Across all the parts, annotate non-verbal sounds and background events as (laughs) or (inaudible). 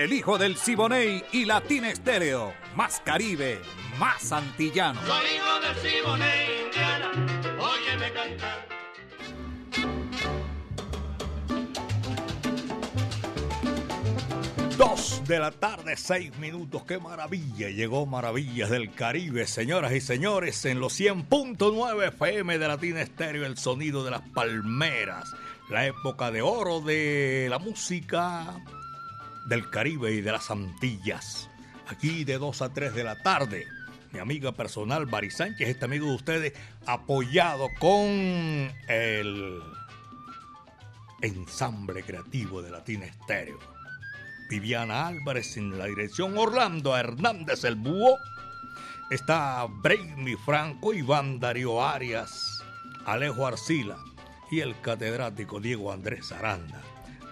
el hijo del Siboney y Latina Estéreo. Más Caribe, más antillano. Soy hijo del Siboney, Indiana, óyeme cantar. Dos de la tarde, seis minutos. ¡Qué maravilla! Llegó Maravillas del Caribe, señoras y señores, en los 100.9 FM de Latina Estéreo, el sonido de las palmeras. La época de oro de la música del Caribe y de las Antillas. Aquí de 2 a 3 de la tarde. Mi amiga personal, Bari Sánchez, este amigo de ustedes, apoyado con el ensamble creativo de Latina Estéreo. Viviana Álvarez en la dirección, Orlando Hernández el Búho. Está Brainy Franco, Iván Darío Arias, Alejo Arcila y el catedrático Diego Andrés Aranda.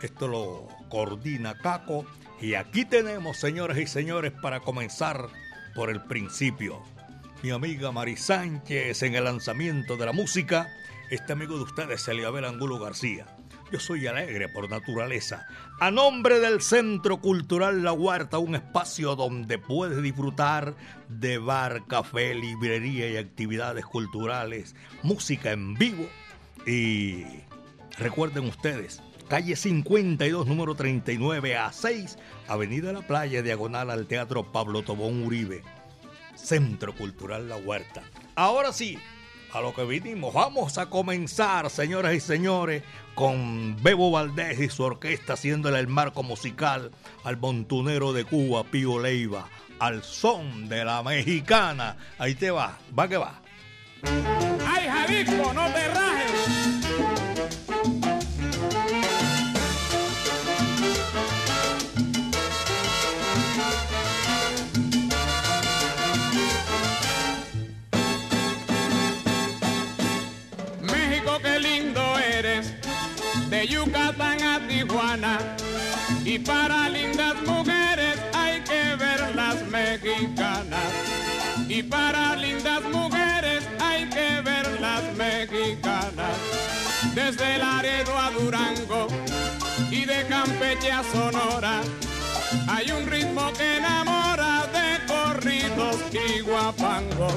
Esto lo coordina Caco. Y aquí tenemos, señores y señores, para comenzar por el principio. Mi amiga Mari Sánchez en el lanzamiento de la música. Este amigo de ustedes, Eliabel Angulo García. Yo soy alegre por naturaleza. A nombre del Centro Cultural La Huerta, un espacio donde puedes disfrutar de bar, café, librería y actividades culturales, música en vivo. Y recuerden ustedes, calle 52, número 39 a 6, Avenida La Playa, diagonal al Teatro Pablo Tobón Uribe, Centro Cultural La Huerta. Ahora sí, a lo que vinimos, vamos a comenzar, señoras y señores, con Bebo Valdés y su orquesta haciéndole el marco musical al montunero de Cuba, Pío Leiva, al son de la mexicana. Ahí te va, va que va. ¡Ay, Jalisco, no te rajes! De Yucatán a Tijuana. Y para lindas mujeres hay que ver las mexicanas. Y para lindas mujeres hay que ver las mexicanas. Desde Laredo a Durango y de Campeche a Sonora. Hay un ritmo que enamora de corridos y guapangos.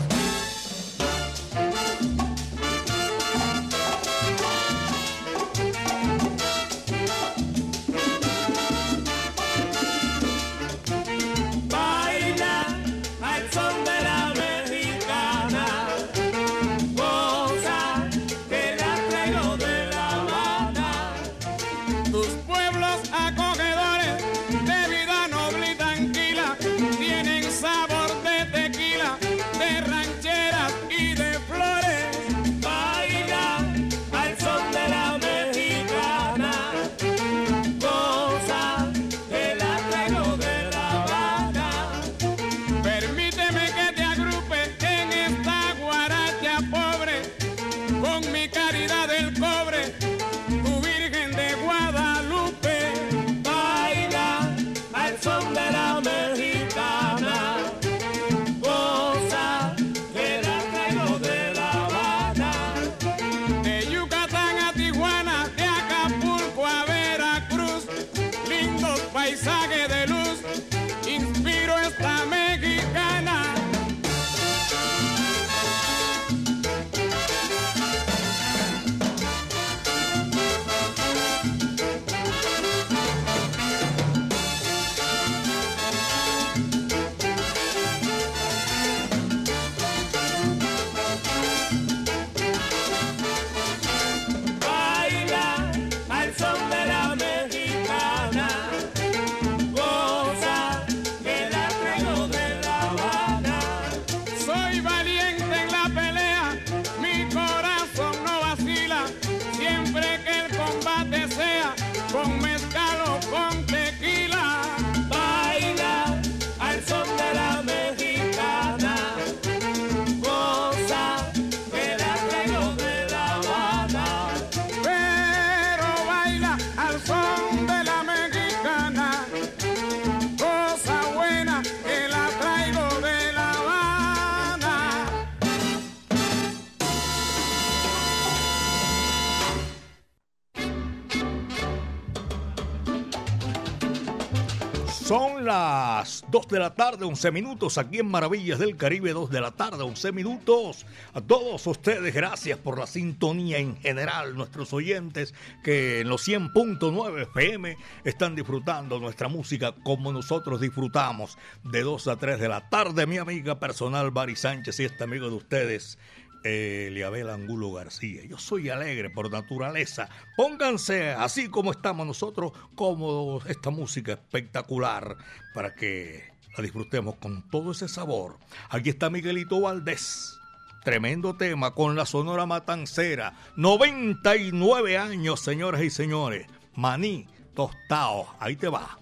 De la tarde, 11 minutos, aquí en Maravillas del Caribe, 2 de la tarde, 11 minutos. A todos ustedes, gracias por la sintonía en general, nuestros oyentes que en los 100.9 FM están disfrutando nuestra música como nosotros disfrutamos de 2 a 3 de la tarde. Mi amiga personal, Bari Sánchez, y este amigo de ustedes, Eliabel Angulo García. Yo soy alegre por naturaleza. Pónganse así como estamos nosotros, como esta música espectacular, para que la disfrutemos con todo ese sabor. Aquí está Miguelito Valdés. Tremendo tema con la Sonora Matancera. 99 años, señoras y señores. Maní, tostado. Ahí te va.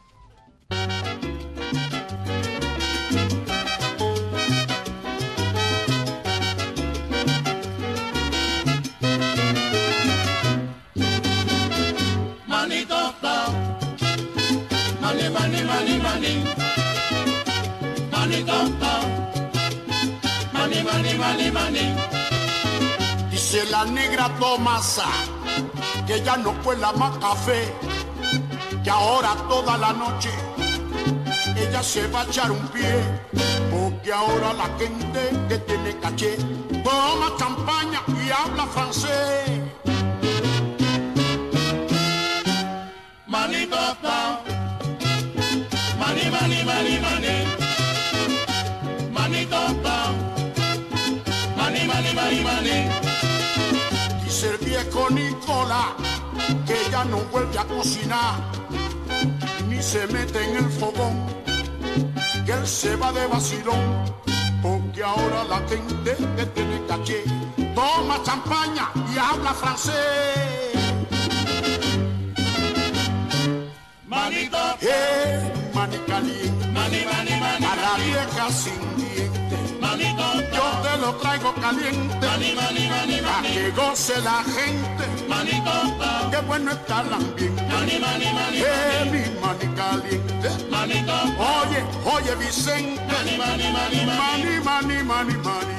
Mani, mani, mani. Dice la negra Tomasa que ya no cuela más café, que ahora toda la noche ella se va a echar un pie, porque ahora la gente que tiene caché toma champaña y habla francés. Mani, Que ya no vuelve a cocinar ni se mete en el fogón, que él se va de vacilón, porque ahora la gente que tiene caché. Toma champaña y habla francés. Manito, hey, mani caliente, mani, mani, mani, a la vieja sin dientes. Manito, lo traigo caliente, mani, mani, mani, para que goce la gente. Manito, qué bueno está el ambiente. Mani, mani, mani, hey, mi mani caliente. Oye, oye Vicente. Mani, mani, mani, mani, mani, mani, mani.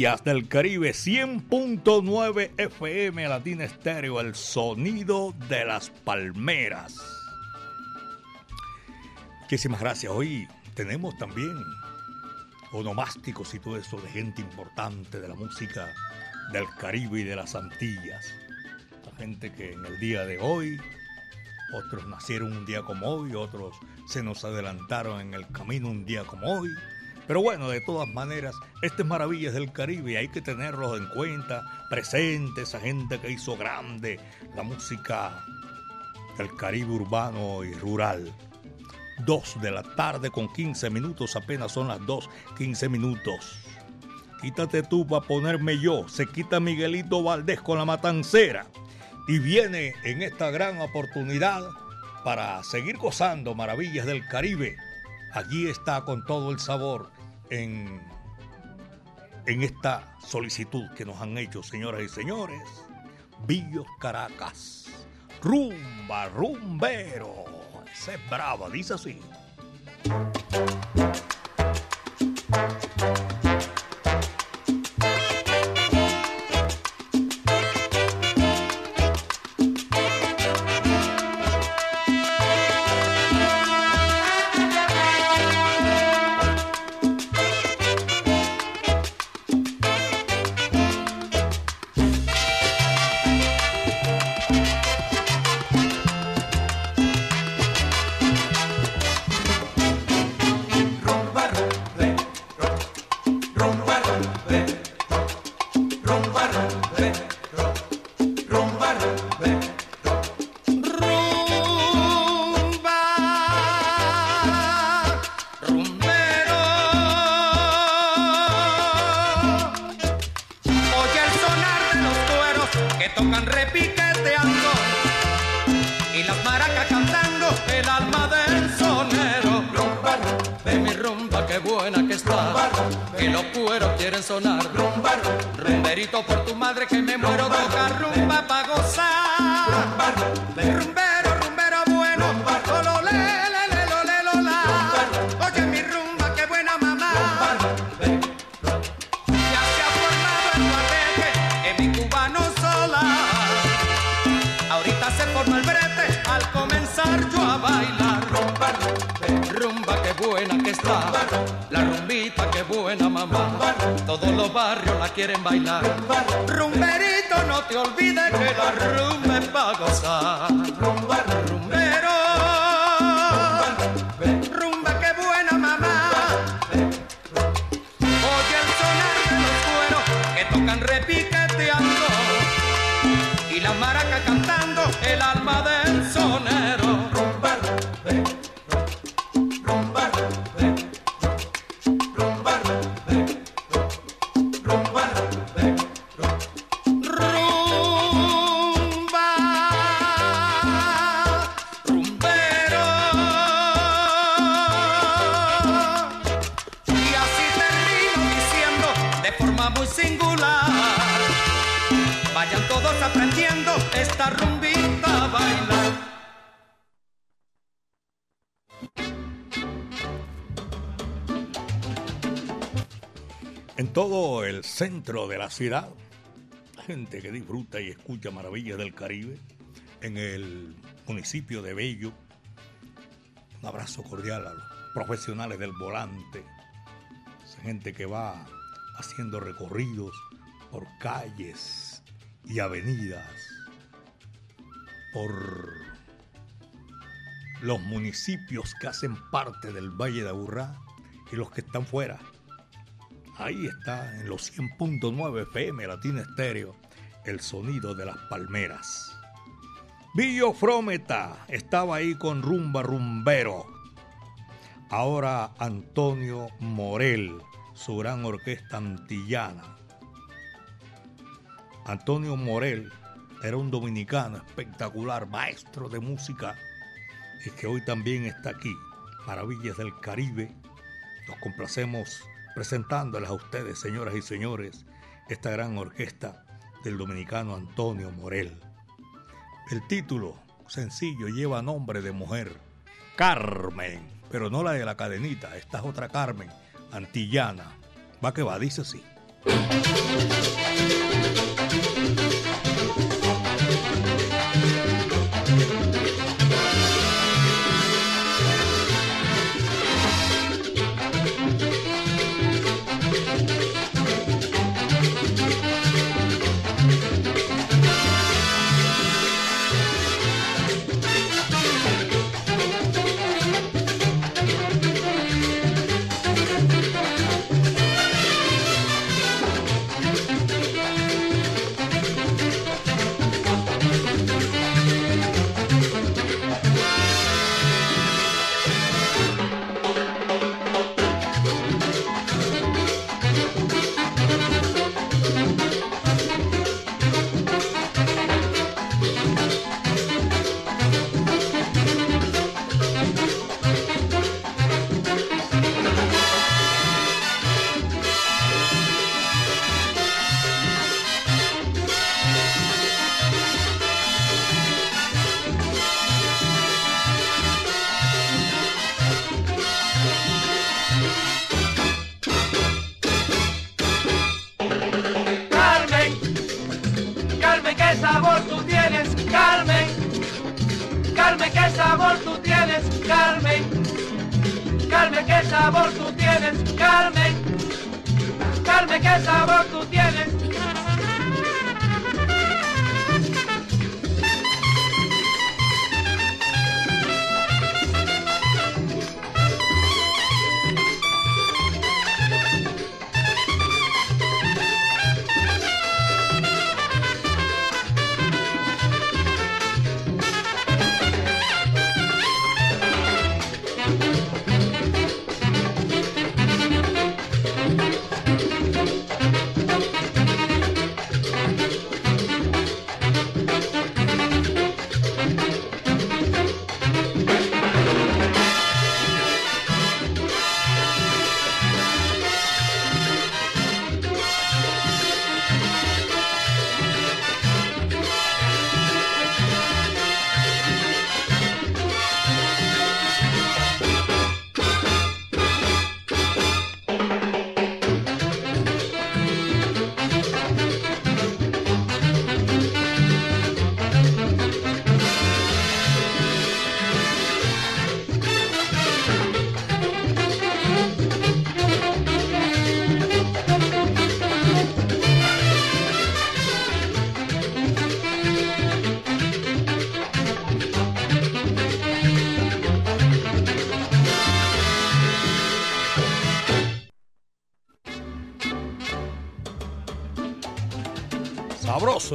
Maravillas del Caribe 100.9 FM Latina Estéreo, el sonido de las palmeras. Muchísimas gracias. Hoy tenemos también onomásticos y todo eso de gente importante de la música del Caribe y de las Antillas. La gente que en el día de hoy, otros nacieron un día como hoy, otros se nos adelantaron en el camino un día como hoy pero bueno, de todas maneras, estas maravillas del Caribe hay que tenerlos en cuenta, presentes, esa gente que hizo grande la música del Caribe urbano y rural. Dos de la tarde con 15 minutos, apenas son las dos, 15 minutos. Quítate tú para ponerme yo, se quita Miguelito Valdés con la matancera y viene en esta gran oportunidad para seguir gozando maravillas del Caribe. Allí está con todo el sabor en, en esta solicitud que nos han hecho, señoras y señores. Villos Caracas. Rumba, rumbero. Ese es brava, dice así. y las maracas cantando el alma del sonero. Rumba, de mi rumba, qué buena que está. que los cueros quieren sonar. rumbar rumberito por tu madre que me muero toca rumba pa' gozar. En ciudad, gente que disfruta y escucha maravillas del Caribe, en el municipio de Bello, un abrazo cordial a los profesionales del volante, esa gente que va haciendo recorridos por calles y avenidas, por los municipios que hacen parte del Valle de Aburrá y los que están fuera Ahí está, en los 100.9 FM Latina Estéreo, el sonido de las palmeras. Billo Frometa estaba ahí con Rumba Rumbero. Ahora Antonio Morel, su gran orquesta antillana. Antonio Morel era un dominicano espectacular, maestro de música, y que hoy también está aquí. Maravillas del Caribe. Nos complacemos presentándoles a ustedes, señoras y señores, esta gran orquesta del dominicano Antonio Morel. El título, sencillo, lleva nombre de mujer, Carmen, pero no la de la cadenita, esta es otra Carmen, antillana. Va que va, dice así.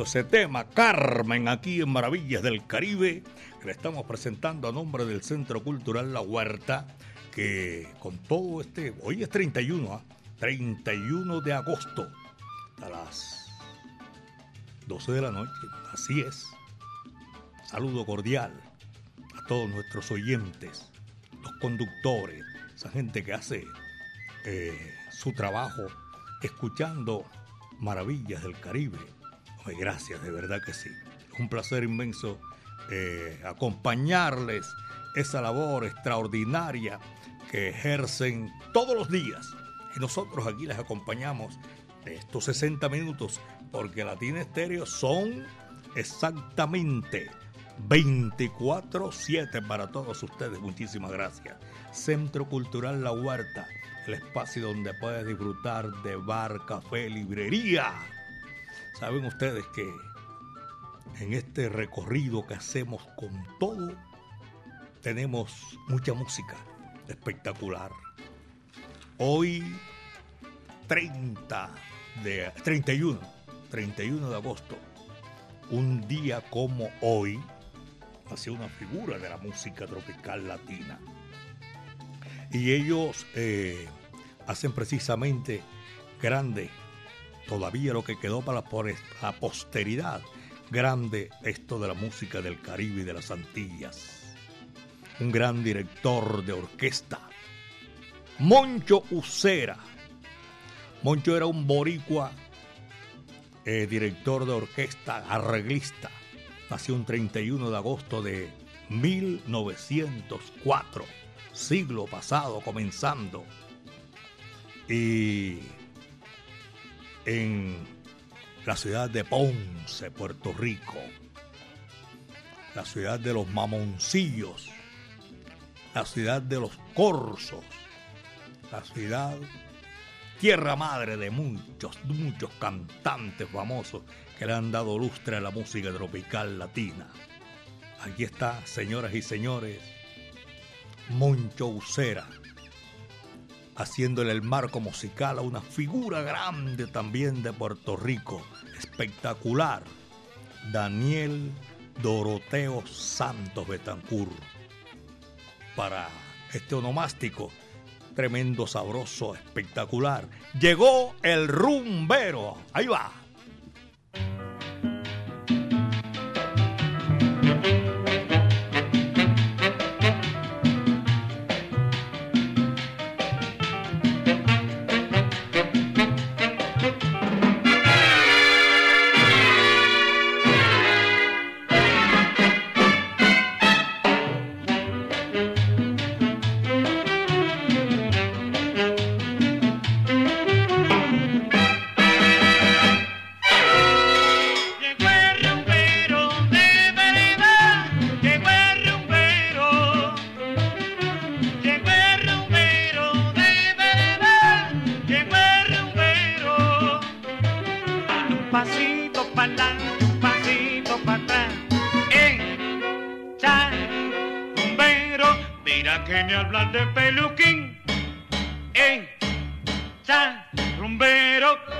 Ese tema, Carmen, aquí en Maravillas del Caribe, que le estamos presentando a nombre del Centro Cultural La Huerta, que con todo este, hoy es 31, ¿ah? 31 de agosto, a las 12 de la noche, así es. Saludo cordial a todos nuestros oyentes, los conductores, esa gente que hace eh, su trabajo escuchando Maravillas del Caribe. Gracias, de verdad que sí. Un placer inmenso eh, acompañarles esa labor extraordinaria que ejercen todos los días. Y nosotros aquí les acompañamos estos 60 minutos, porque Latina Estéreo son exactamente 24-7 para todos ustedes. Muchísimas gracias. Centro Cultural La Huerta, el espacio donde puedes disfrutar de bar, café, librería. Saben ustedes que en este recorrido que hacemos con todo, tenemos mucha música espectacular. Hoy 30 de 31, 31 de agosto, un día como hoy, hacia una figura de la música tropical latina. Y ellos eh, hacen precisamente grande, todavía lo que quedó para la posteridad, grande esto de la música del Caribe y de las Antillas. Un gran director de orquesta, Moncho Ucera. Moncho era un boricua, eh, director de orquesta, arreglista. Nació un 31 de agosto de 1904, siglo pasado comenzando. Y en la ciudad de Ponce, Puerto Rico, la ciudad de los mamoncillos, la ciudad de los corzos, la ciudad tierra madre de muchos, muchos cantantes famosos que le han dado lustre a la música tropical latina. Aquí está, señoras y señores, Moncho Ucera, haciéndole el marco musical a una figura grande también de Puerto Rico, espectacular, Daniel Doroteo Santos Betancur. Para este onomástico, tremendo, sabroso, espectacular. Llegó el rumbero. Ahí va. Mira que ni hablar de peluquín. Echa rumbero.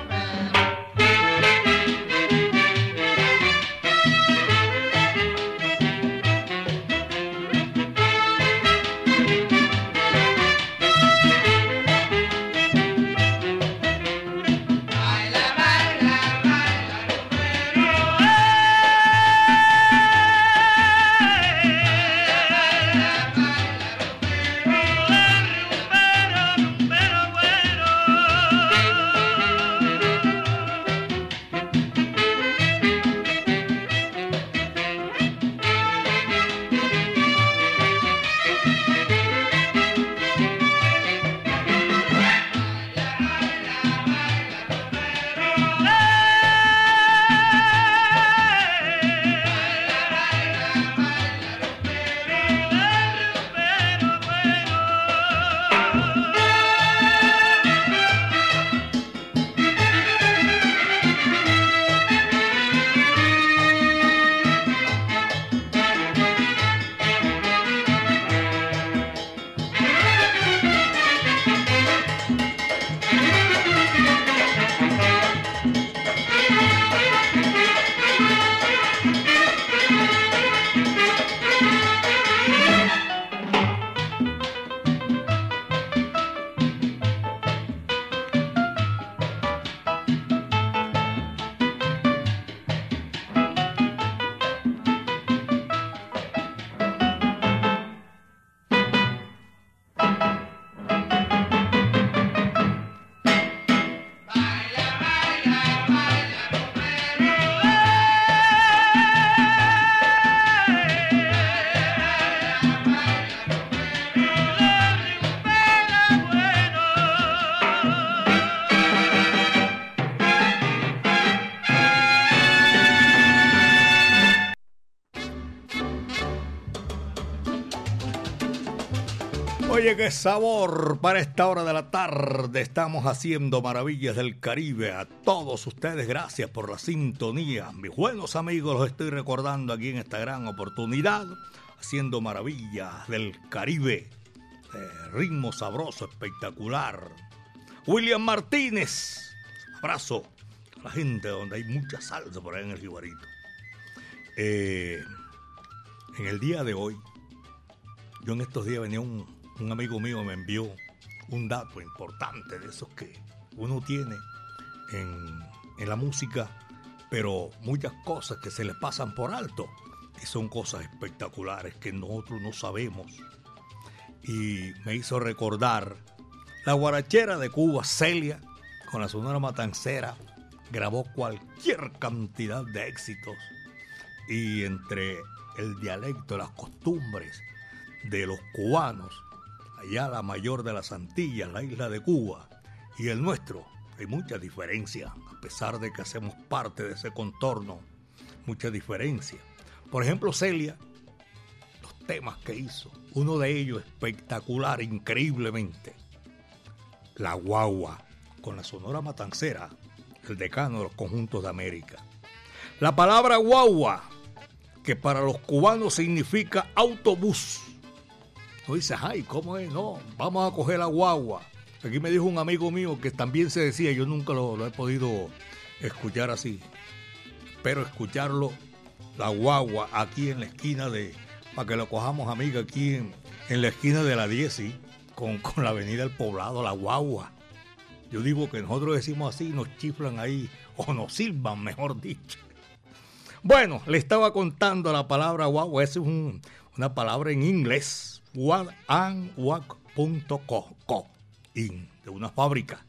Sabor para esta hora de la tarde. Estamos haciendo maravillas del Caribe. A todos ustedes, gracias por la sintonía. Mis buenos amigos, los estoy recordando aquí en esta gran oportunidad. Haciendo maravillas del Caribe. Eh, ritmo sabroso, espectacular. William Martínez. Abrazo a la gente donde hay mucha salsa por ahí en el Jibarito. Eh, en el día de hoy, yo en estos días venía un, un amigo mío me envió un dato importante de esos que uno tiene en, la música, pero muchas cosas que se le pasan por alto y son cosas espectaculares que nosotros no sabemos. Y me hizo recordar la guarachera de Cuba, Celia, con la Sonora Matancera, grabó cualquier cantidad de éxitos y entre el dialecto, las costumbres de los cubanos, allá la mayor de las Antillas, la isla de Cuba, y el nuestro, hay mucha diferencia, a pesar de que hacemos parte de ese contorno, mucha diferencia. Por ejemplo, Celia, los temas que hizo, uno de ellos espectacular, increíblemente, La Guagua, con la Sonora Matancera, el decano de los conjuntos de América. La palabra guagua, que para los cubanos significa autobús, no dices, ay, ¿cómo es? No, vamos a coger la guagua. Aquí me dijo un amigo mío que también se decía, yo nunca lo, lo he podido escuchar así, pero escucharlo, la guagua, aquí en la esquina de, para que lo cojamos amiga, aquí en, en la esquina de la 10, ¿sí? con, con la avenida del poblado, la guagua. Yo digo que nosotros decimos así, nos chiflan ahí, o nos silban, mejor dicho. Bueno, le estaba contando la palabra guagua, esa es un, una palabra en inglés wadanwac.co de una fábrica.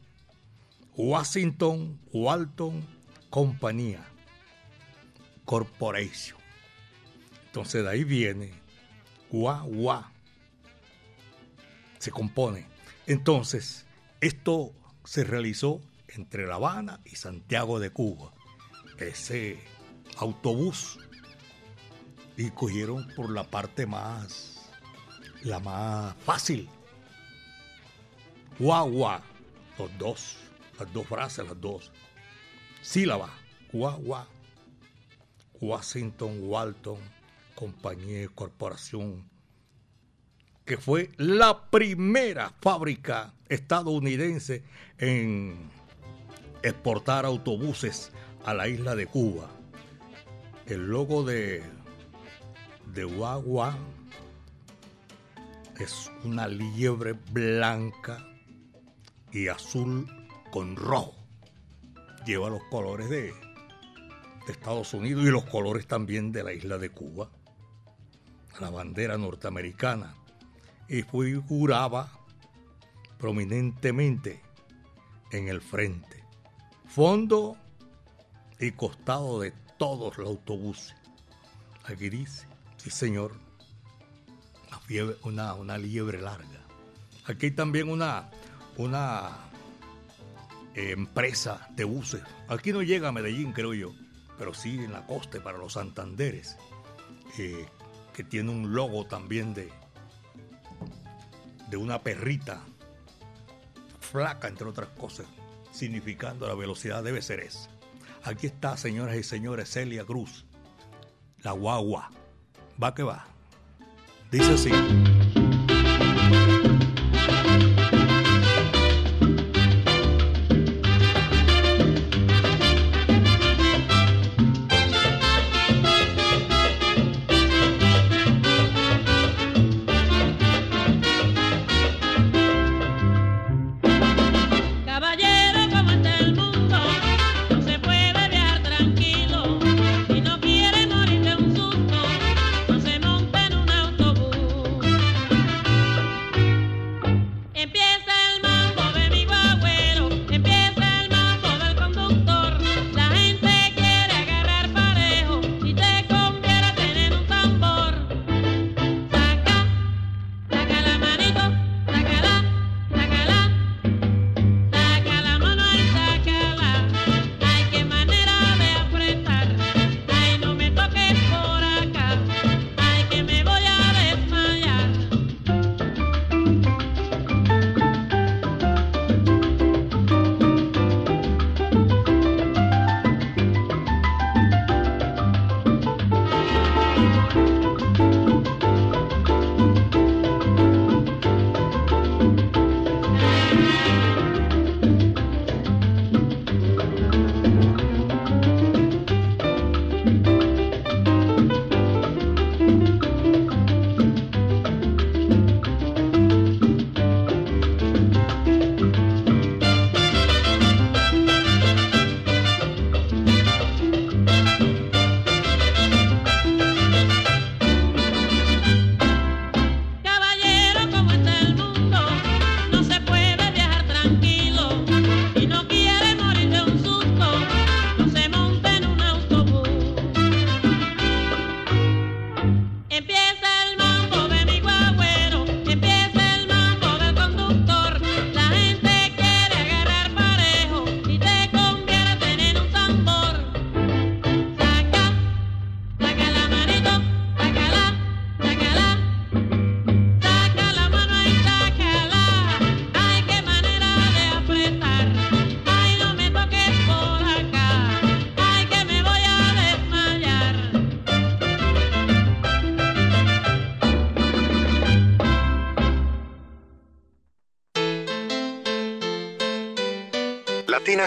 Washington Walton Compañía Corporation. Entonces de ahí viene Guagua. Se compone. Entonces, esto se realizó entre La Habana y Santiago de Cuba. Ese autobús. Y cogieron por la parte más la más fácil. Guagua, los dos, las dos frases, las dos sílabas. Guagua, Washington Walton, compañía corporación, que fue la primera fábrica estadounidense en exportar autobuses a la isla de Cuba. El logo de, de Guagua es una liebre blanca y azul con rojo. Lleva los colores de, de Estados Unidos y los colores también de la isla de Cuba, la bandera norteamericana, y figuraba prominentemente en el frente, fondo y costado de todos los autobuses. Aquí dice, sí señor, una, una liebre larga. Aquí también una, una eh, empresa de buses. Aquí no llega a Medellín, creo yo, pero sí en la costa para los Santanderes, eh, que tiene un logo también de, de una perrita flaca, entre otras cosas, significando la velocidad debe ser esa. Aquí está, señoras y señores, Celia Cruz, la guagua. Va que va. Dice así.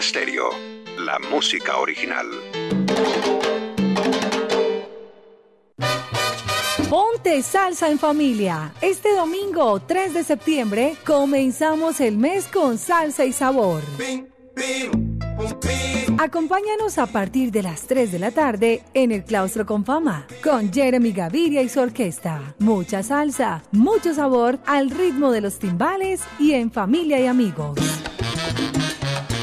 Estéreo, la música original. Ponte salsa en familia. Este domingo 3 de septiembre comenzamos el mes con salsa y sabor. Acompáñanos a partir de las 3 de la tarde en el Claustro con Fama con Jeremy Gaviria y su orquesta. Mucha salsa, mucho sabor al ritmo de los timbales y en familia y amigos.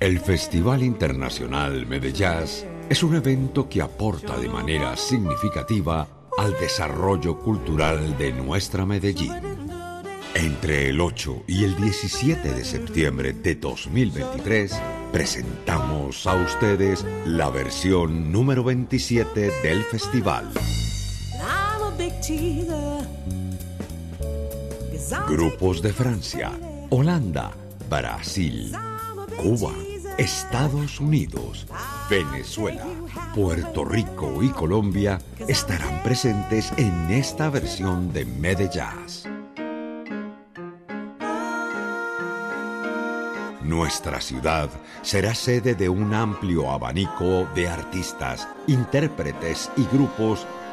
El Festival Internacional Medellín es un evento que aporta de manera significativa al desarrollo cultural de nuestra Medellín. Entre el 8 y el 17 de septiembre de 2023 presentamos a ustedes la versión número 27 del festival. Grupos de Francia, Holanda, Brasil, Cuba, Estados Unidos, Venezuela, Puerto Rico y Colombia estarán presentes en esta versión de Medellín. Nuestra ciudad será sede de un amplio abanico de artistas, intérpretes y grupos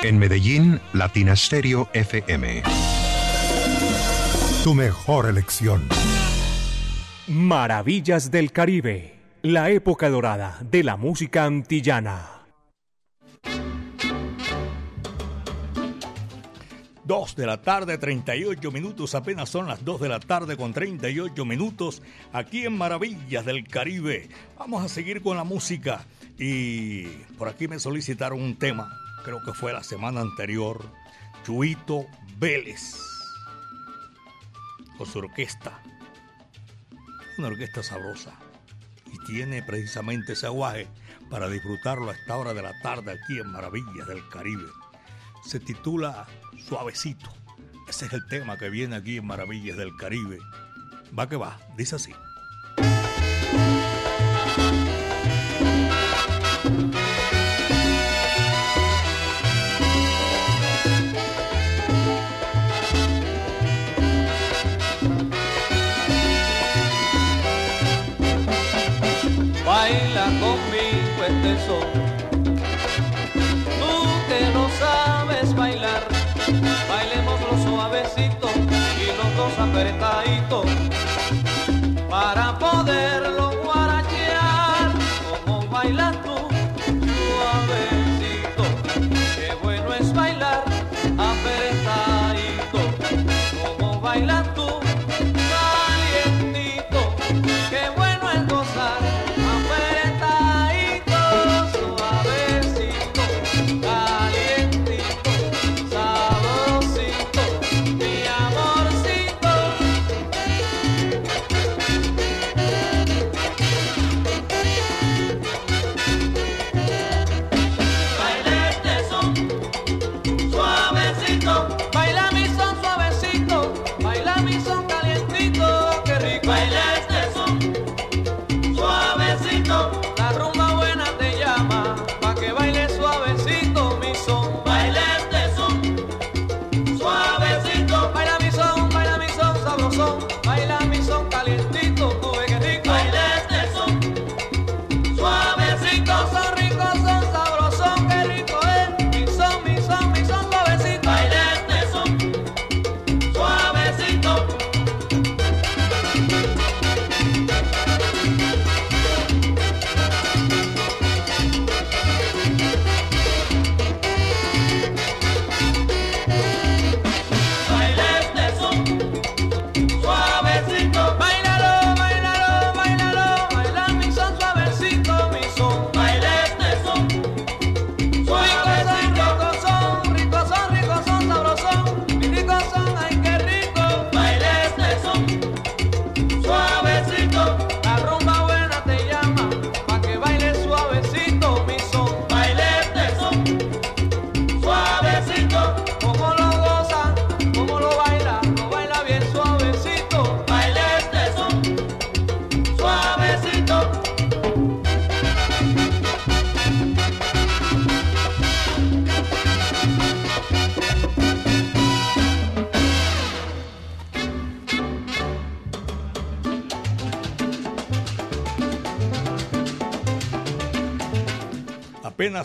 En Medellín, Latina Stereo FM. Tu mejor elección. Maravillas del Caribe. La época dorada de la música antillana. 2 de la tarde, 38 minutos, apenas son las 2 de la tarde con 38 minutos aquí en Maravillas del Caribe. Vamos a seguir con la música y por aquí me solicitaron un tema, creo que fue la semana anterior, Chuito Vélez, con su orquesta, una orquesta sabrosa y tiene precisamente ese aguaje para disfrutarlo a esta hora de la tarde aquí en Maravillas del Caribe. Se titula suavecito. Ese es el tema que viene aquí en Maravillas del Caribe. Va que va, dice así. Apretadito para poderlo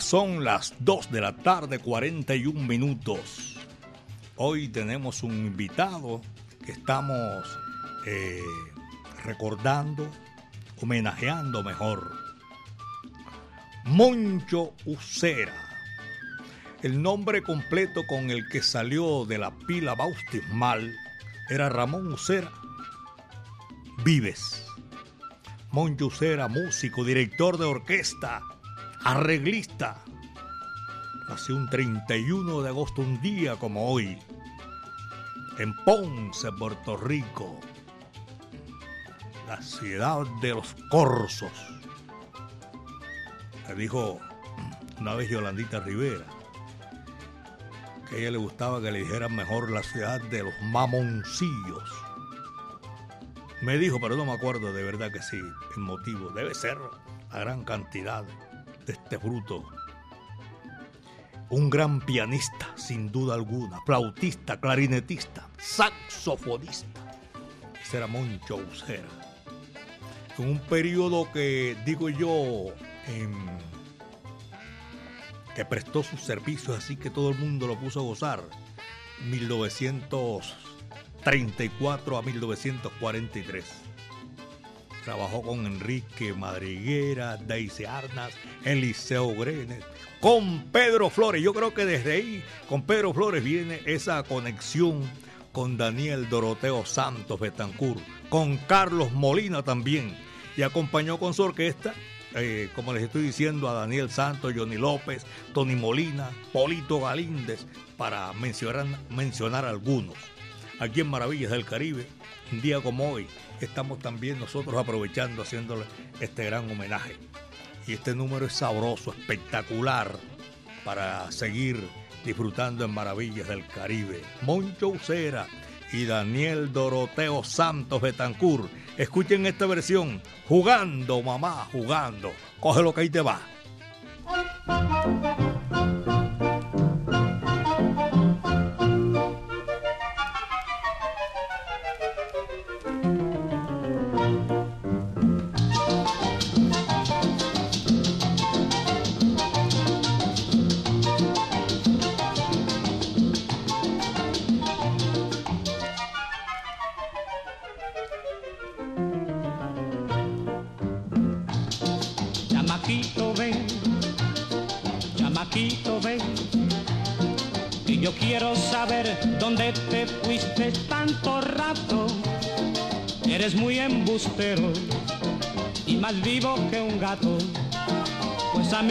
Son las 2 de la tarde, 41 minutos. Hoy tenemos un invitado que estamos eh, recordando, homenajeando mejor. Moncho Ucera. El nombre completo con el que salió de la pila bautismal era Ramón Ucera Vives. Moncho Ucera, músico, director de orquesta, arreglista. Nació un 31 de agosto, un día como hoy, en Ponce, Puerto Rico, la ciudad de los Corzos. Me dijo una vez Yolandita Rivera que a ella le gustaba que le dijeran mejor la ciudad de los mamoncillos. Me dijo, pero no me acuerdo de verdad que sí, el motivo. Debe ser la gran cantidad de este fruto. Un gran pianista, sin duda alguna, flautista, clarinetista, saxofonista. Ese era Moncho Ucera. En un periodo que, digo yo, que prestó sus servicios así que todo el mundo lo puso a gozar. 1934 a 1943 Trabajó con Enrique Madriguera, Daisy Arnas, Eliseo Grenes, con Pedro Flores. Yo creo que desde ahí, con Pedro Flores, viene esa conexión con Daniel Doroteo Santos Betancourt, con Carlos Molina también. Y acompañó con su orquesta, eh, como les estoy diciendo, a Daniel Santos, Johnny López, Tony Molina, Polito Galíndez, para mencionar, mencionar algunos. Aquí en Maravillas del Caribe, un día como hoy, estamos también nosotros aprovechando, haciéndole este gran homenaje. Y este número es sabroso, espectacular, para seguir disfrutando en Maravillas del Caribe. Moncho Ucera y Daniel Doroteo Santos Betancourt. Escuchen esta versión, jugando, mamá, jugando. Coge lo que ahí te va.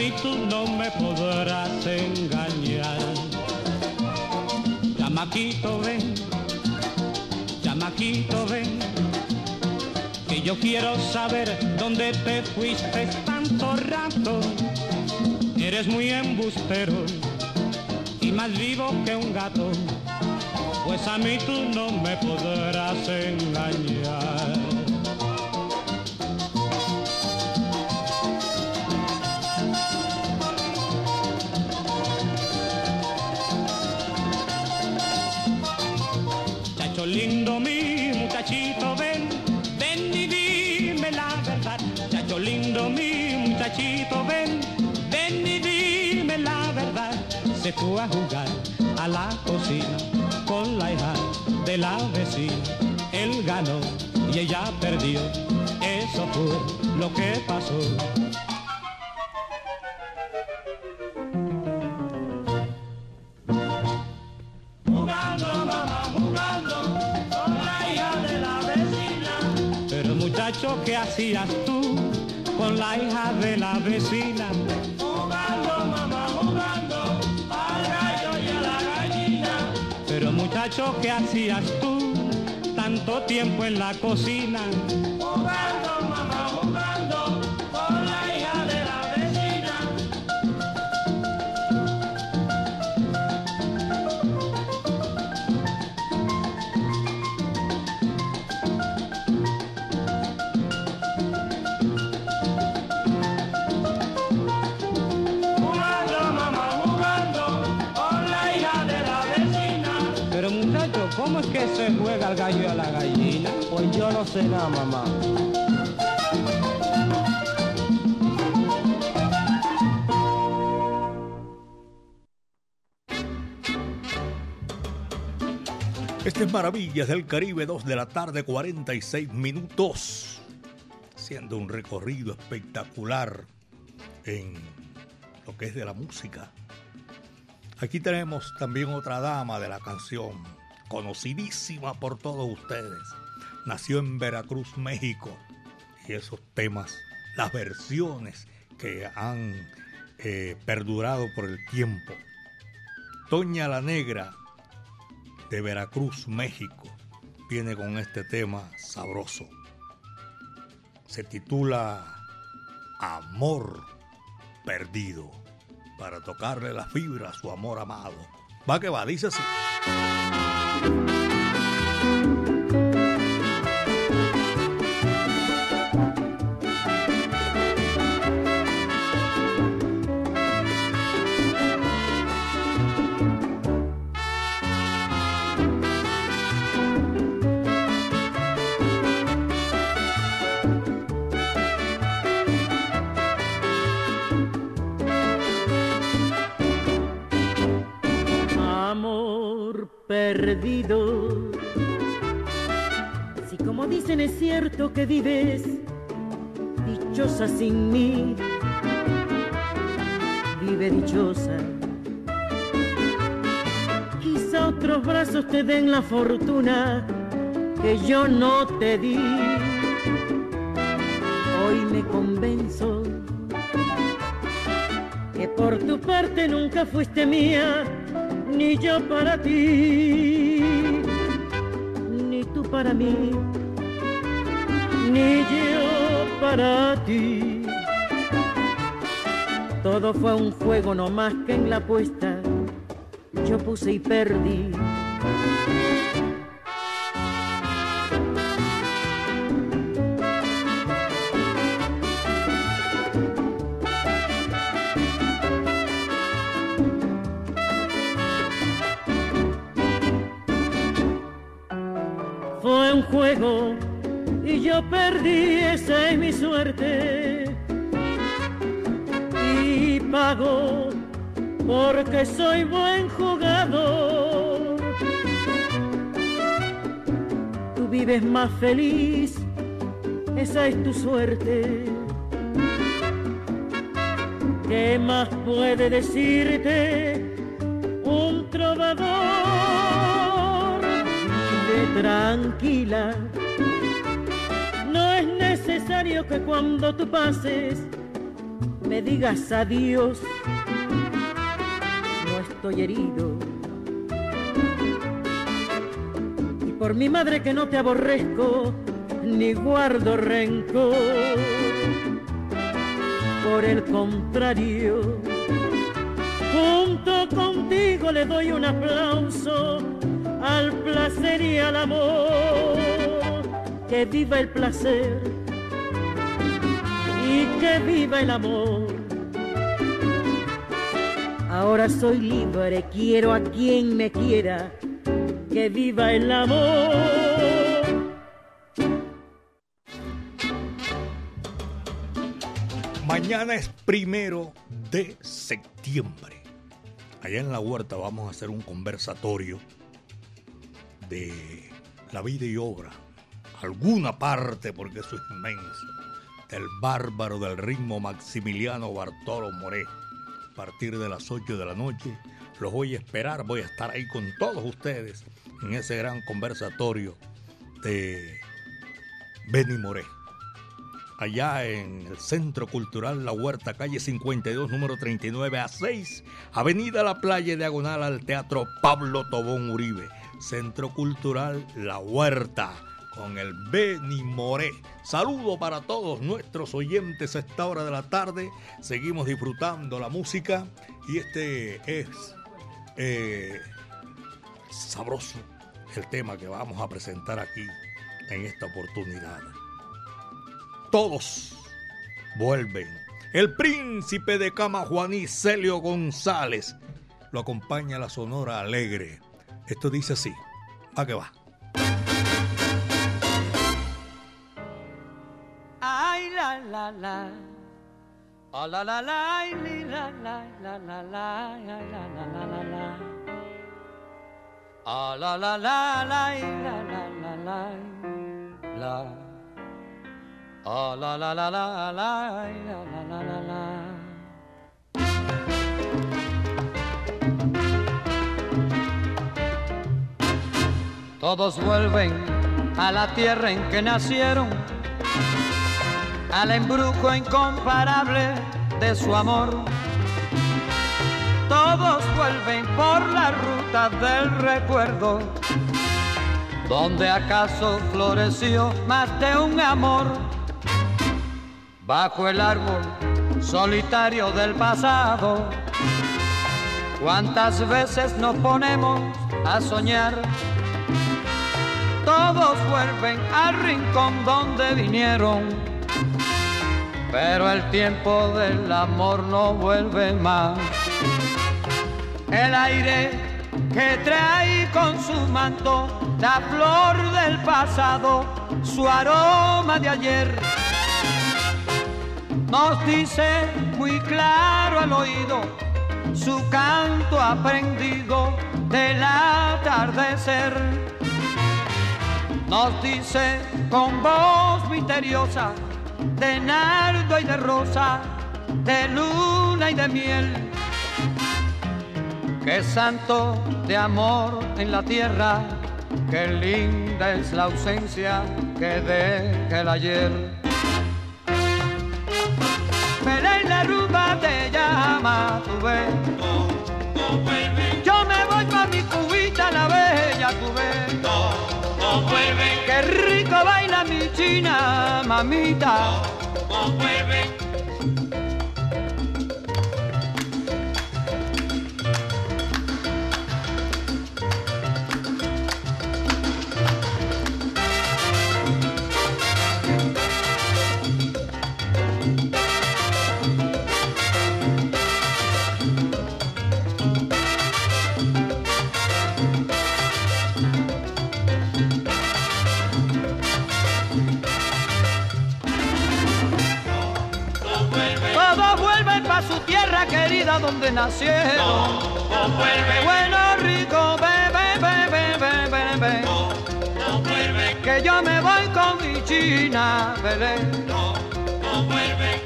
Mí tú no me podrás engañar. Chamaquito ven, chamaquito ven, que yo quiero saber dónde te fuiste tanto rato. Eres muy embustero y más vivo que un gato, pues a mí tú no me podrás engañar. De la vecina. Él ganó y ella perdió, eso fue lo que pasó. Jugando, mamá, jugando con la hija de la vecina. Pero muchacho, ¿qué hacías tú con la hija de la vecina? Muchacho, ¿qué hacías tú tanto tiempo en la cocina? ¿Cómo es que se juega el gallo y a la gallina? Pues yo no sé nada, mamá. Este es Maravillas del Caribe, 2 de la tarde, 46 minutos. Siendo un recorrido espectacular en lo que es de la música. Aquí tenemos también otra dama de la canción conocidísima por todos ustedes. Nació en Veracruz, México. Y esos temas, las versiones que han eh, perdurado por el tiempo. Toña la Negra de Veracruz, México, viene con este tema sabroso. Se titula Amor Perdido, para tocarle la fibra a su amor amado. Va que va, dice así. Bye. Que vives dichosa sin mí, vive dichosa. Quizá otros brazos te den la fortuna que yo no te di. Hoy me convenzo que por tu parte nunca fuiste mía ni yo para ti, ni tú para mí, ni yo para ti. Todo fue un juego no más que en la apuesta yo puse y perdí. Perdí, esa es mi suerte. Y pago porque soy buen jugador. Tú vives más feliz, esa es tu suerte. ¿Qué más puede decirte un trovador? tranquila. Necesario que cuando tú pases me digas adiós. No estoy herido. Y por mi madre que no te aborrezco, ni guardo rencor. Por el contrario, junto contigo le doy un aplauso al placer y al amor. Que viva el placer que viva el amor. Ahora soy libre, quiero a quien me quiera. Que viva el amor. Mañana es primero de septiembre. Allá en la huerta vamos a hacer un conversatorio de la vida y obra, alguna parte, porque eso es inmenso, del bárbaro del ritmo Maximiliano Bartolo Moré. A partir de las 8 de la noche los voy a esperar, voy a estar ahí con todos ustedes en ese gran conversatorio de Benny Moré. Allá en el Centro Cultural La Huerta, calle 52, número 39 a 6, Avenida La Playa, diagonal al Teatro Pablo Tobón Uribe. Centro Cultural La Huerta con el Beni Moré. Saludo para todos nuestros oyentes a esta hora de la tarde. Seguimos disfrutando la música y este es eh, sabroso el tema que vamos a presentar aquí en esta oportunidad. Todos vuelven. El príncipe de Cama Juaní, Celio González, lo acompaña la Sonora Alegre esto dice así. ¿A qué va? La, la, la. Oh, la, la, la, la, la, la, la, la, la, la, la, la, la. Ah la la la la la la la la la. Ah la la la la la la la la la. Todos vuelven a la tierra en que nacieron, al embrujo incomparable de su amor. Todos vuelven por la ruta del recuerdo, donde acaso floreció más de un amor. Bajo el árbol solitario del pasado, cuántas veces nos ponemos a soñar todos vuelven al rincón donde vinieron. Pero el tiempo del amor no vuelve más. El aire que trae con su manto la flor del pasado, su aroma de ayer. Nos dice muy claro al oído su canto aprendido del atardecer nos dice con voz misteriosa de nardo y de rosa, de luna y de miel, que santo de amor en la tierra, que linda es la ausencia que deja el ayer. Belén la rumba te llama, tu ves. Qué rico baila mi china, mamita. Querida donde nacieron. No, no vuelve. Bueno, rico, bebe, bebe, bebe, bebe. No, vuelve. Que yo me voy con mi china, bebé. No, no vuelve.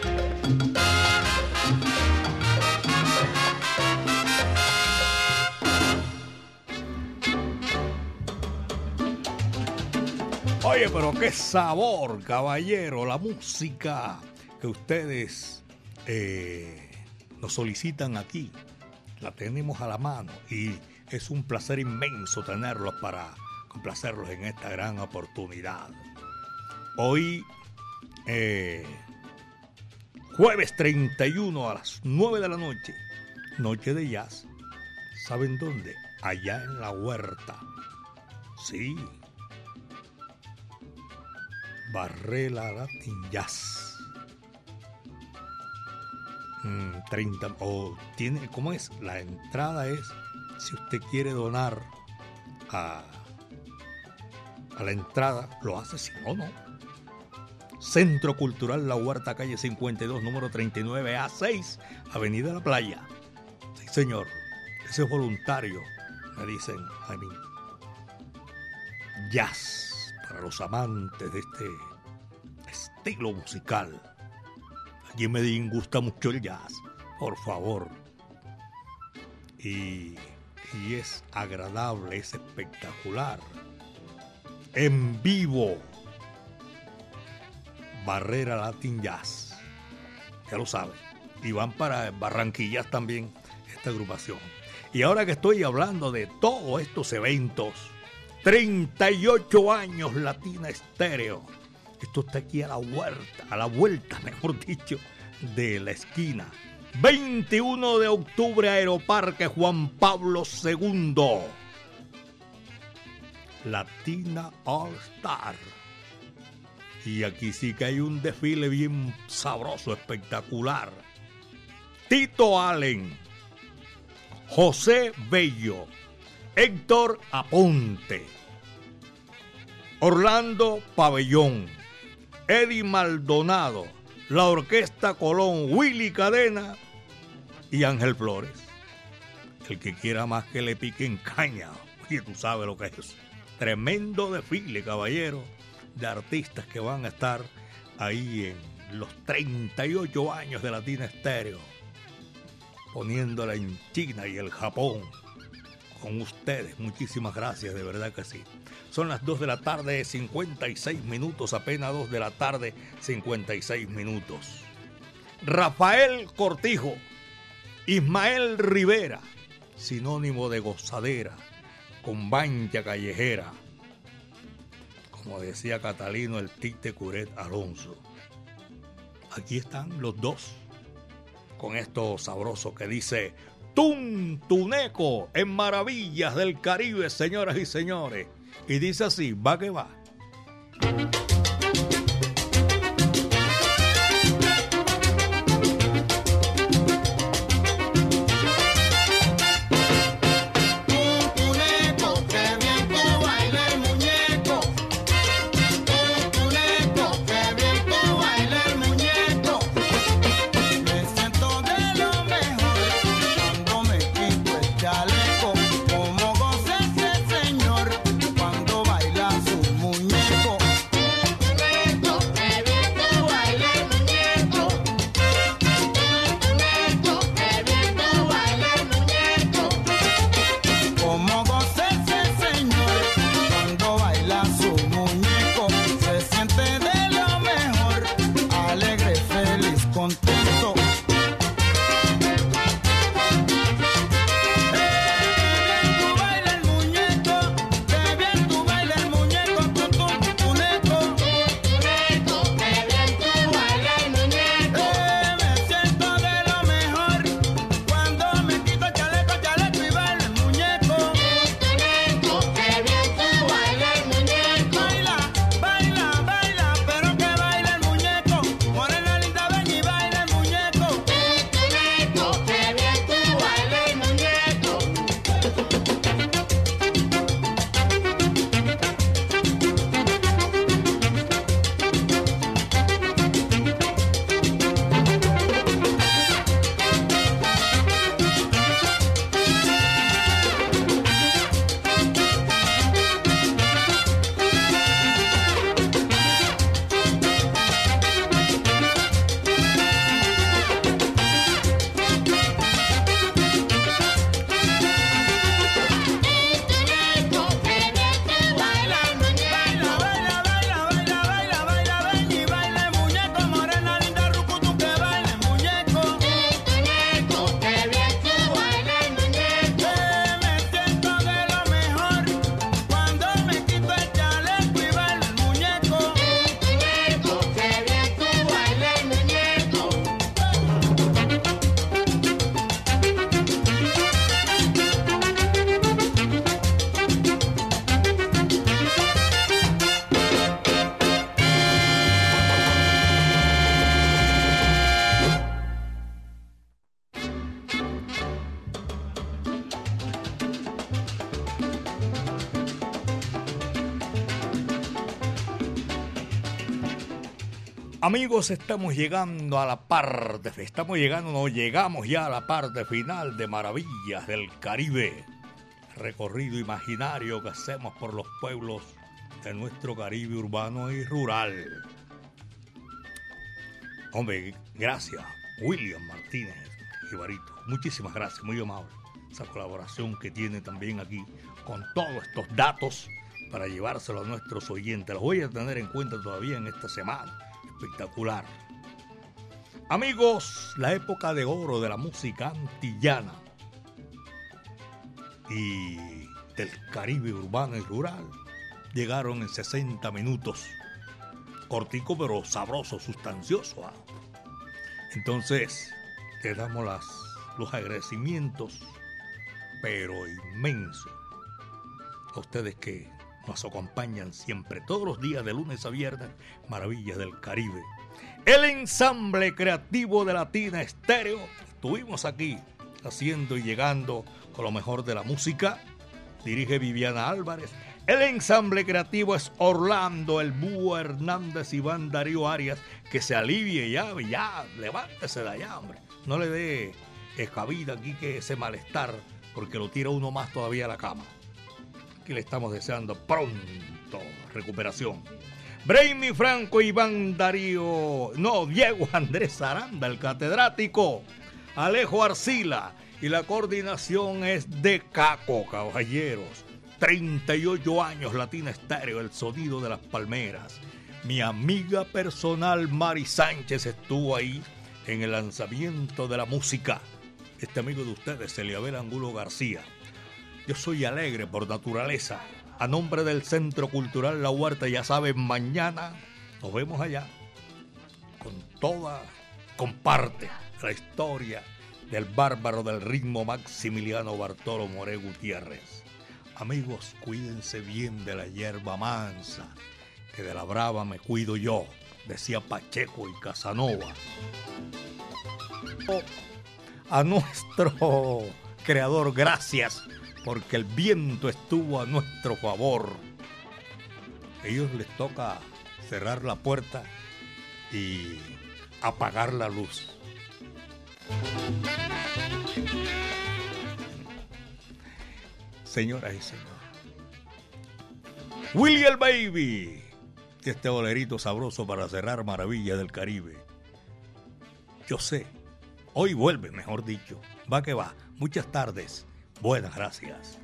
Oye, pero qué sabor, caballero, la música que ustedes eh, nos solicitan aquí. La tenemos a la mano y es un placer inmenso tenerlos para complacerlos en esta gran oportunidad. Hoy, eh, jueves 31 a las 9 de la noche, noche de jazz. ¿Saben dónde? Allá en la huerta. Sí. Barrela Latin Jazz 30 mm, o tiene, ¿cómo es? La entrada es si usted quiere donar a, a la entrada, lo hace, si no, no. Centro Cultural La Huerta, calle 52, número 39A6, Avenida La Playa. Sí, señor, ese es voluntario, me dicen a mí. Jazz, para los amantes de este estilo musical Aquí en Medellín gusta mucho el jazz, por favor. Y, y es agradable, es espectacular. En vivo. Barrera Latin Jazz. Ya lo saben. Y van para Barranquillas también esta agrupación. Y ahora que estoy hablando de todos estos eventos, 38 años Latina Estéreo esto está aquí a la vuelta, a la vuelta, (laughs) mejor dicho, de la esquina. 21 de octubre, Aeroparque Juan Pablo II. Latina All Star. Y aquí sí que hay un desfile bien sabroso, espectacular. Tito Allen, José Bello, Héctor Aponte, Orlando Pabellón, Eddie Maldonado, la Orquesta Colón, Willy Cadena y Ángel Flores. El que quiera más que le piquen caña. Y tú sabes lo que es. Tremendo desfile, caballero, de artistas que van a estar ahí en los 38 años de Latina Estéreo, poniéndola en China y el Japón. Con ustedes, muchísimas gracias, de verdad que sí. Son las 2 de la tarde, 56 minutos, apenas 2 de la tarde, 56 minutos. Rafael Cortijo, Ismael Rivera, sinónimo de gozadera, con bancha callejera, como decía Catalino el Tite Curet Alonso. Aquí están los dos, con esto sabroso que dice Tuntuneco en Maravillas del Caribe, señoras y señores. Y dice así, va que va. Amigos, estamos llegando a la parte, estamos llegando, no llegamos ya a la parte final de Maravillas del Caribe. Recorrido imaginario que hacemos por los pueblos de nuestro Caribe urbano y rural. Hombre, gracias, William Martínez Ibarito. Muchísimas gracias, muy amable. Esa colaboración que tiene también aquí con todos estos datos para llevárselo a nuestros oyentes. Los voy a tener en cuenta todavía en esta semana espectacular. Amigos, la época de oro de la música antillana y del Caribe urbano y rural llegaron en 60 minutos. Cortico pero sabroso, sustancioso. ¿ah? Entonces, te damos los agradecimientos, pero inmensos, a ustedes que nos acompañan siempre, todos los días de lunes a viernes, Maravillas del Caribe. El ensamble creativo de Latina Estéreo, estuvimos aquí haciendo y llegando con lo mejor de la música. Dirige Viviana Álvarez. El ensamble creativo es Orlando, el Búho Hernández, Iván Darío Arias. Que se alivie ya, ya, levántese de allá, hombre. No le dé cabida aquí que ese malestar, porque lo tira uno más todavía a la cama. Aquí le estamos deseando pronto recuperación. Brainy Franco, Iván Darío, no, Diego Andrés Aranda, el catedrático, Alejo Arcila, y la coordinación es de Caco, caballeros. 38 años, Latina Estéreo, el sonido de las palmeras. Mi amiga personal Mari Sánchez estuvo ahí en el lanzamiento de la música. Este amigo de ustedes, Eliabel Angulo García. Yo soy alegre por naturaleza. A nombre del Centro Cultural La Huerta, ya saben, mañana nos vemos allá con toda, comparte la historia del bárbaro del ritmo Maximiliano Bartolo More Gutiérrez. Amigos, cuídense bien de la hierba mansa, que de la brava me cuido yo, decía Pacheco y Casanova. A nuestro (laughs) creador, gracias, porque el viento estuvo a nuestro favor. Ellos les toca cerrar la puerta y apagar la luz. Señoras y señores. William Baby. Este bolerito sabroso para cerrar Maravillas del Caribe. Yo sé. Hoy vuelve, mejor dicho. Va que va. Muchas tardes. Buenas gracias.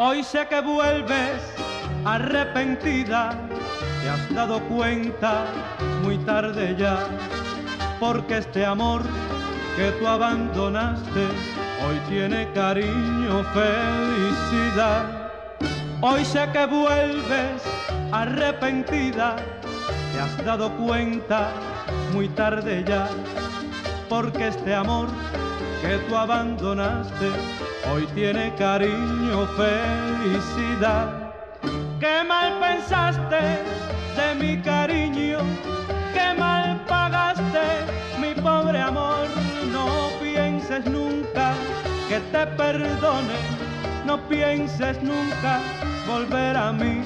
Hoy sé que vuelves arrepentida, te has dado cuenta muy tarde ya, porque este amor que tú abandonaste hoy tiene cariño, felicidad. Hoy sé que vuelves arrepentida, te has dado cuenta muy tarde ya, porque este amor que tú abandonaste hoy tiene cariño, felicidad. Qué mal pensaste mi cariño, qué mal pagaste mi pobre amor. No pienses nunca que te perdone, no pienses nunca volver a mí,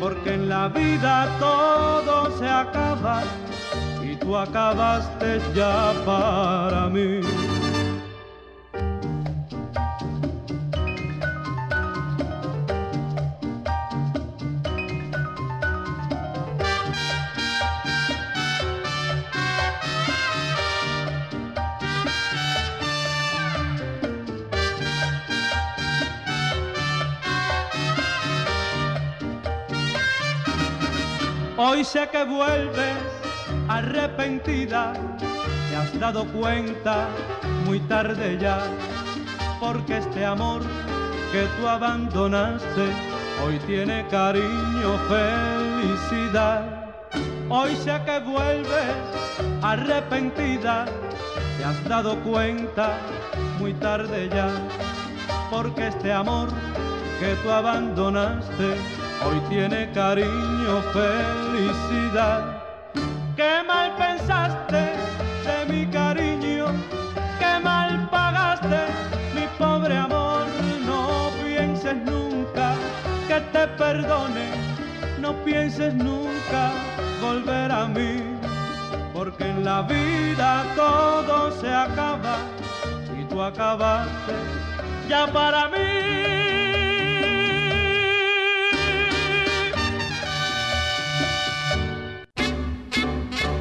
porque en la vida todo se acaba y tú acabaste ya para mí. Hoy sé que vuelves arrepentida, te has dado cuenta muy tarde ya, porque este amor que tú abandonaste hoy tiene cariño, felicidad. Hoy sé que vuelves arrepentida, te has dado cuenta muy tarde ya, porque este amor que tú abandonaste hoy tiene cariño, felicidad. Qué mal pensaste de mi cariño, qué mal pagaste mi pobre amor. No pienses nunca que te perdone, no pienses nunca volver a mí, porque en la vida todo se acaba y tú acabaste ya para mí.